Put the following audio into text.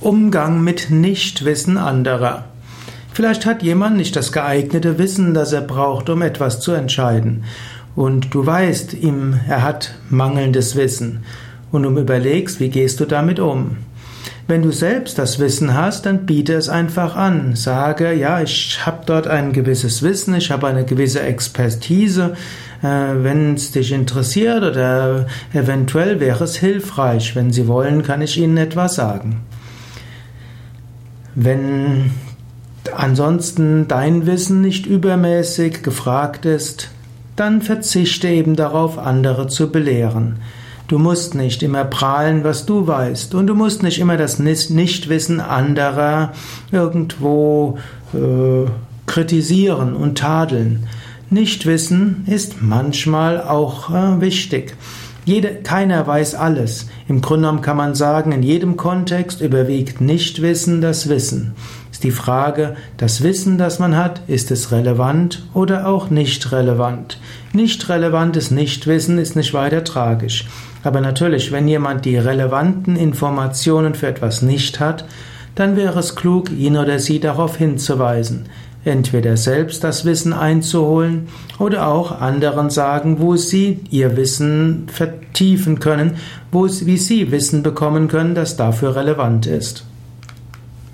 Umgang mit Nichtwissen anderer. Vielleicht hat jemand nicht das geeignete Wissen, das er braucht, um etwas zu entscheiden. Und du weißt, ihm, er hat mangelndes Wissen. Und du überlegst, wie gehst du damit um? Wenn du selbst das Wissen hast, dann biete es einfach an. Sage, ja, ich habe dort ein gewisses Wissen, ich habe eine gewisse Expertise. Äh, wenn es dich interessiert oder eventuell wäre es hilfreich. Wenn Sie wollen, kann ich Ihnen etwas sagen. Wenn ansonsten dein Wissen nicht übermäßig gefragt ist, dann verzichte eben darauf, andere zu belehren. Du musst nicht immer prahlen, was du weißt, und du musst nicht immer das Nichtwissen anderer irgendwo äh, kritisieren und tadeln. Nichtwissen ist manchmal auch äh, wichtig. Jede, keiner weiß alles. Im Grunde genommen kann man sagen, in jedem Kontext überwiegt Nichtwissen das Wissen. Ist die Frage, das Wissen, das man hat, ist es relevant oder auch nicht relevant? Nicht relevantes Nichtwissen ist nicht weiter tragisch. Aber natürlich, wenn jemand die relevanten Informationen für etwas nicht hat, dann wäre es klug, ihn oder sie darauf hinzuweisen entweder selbst das Wissen einzuholen oder auch anderen sagen, wo sie ihr Wissen vertiefen können, wo, wie sie Wissen bekommen können, das dafür relevant ist.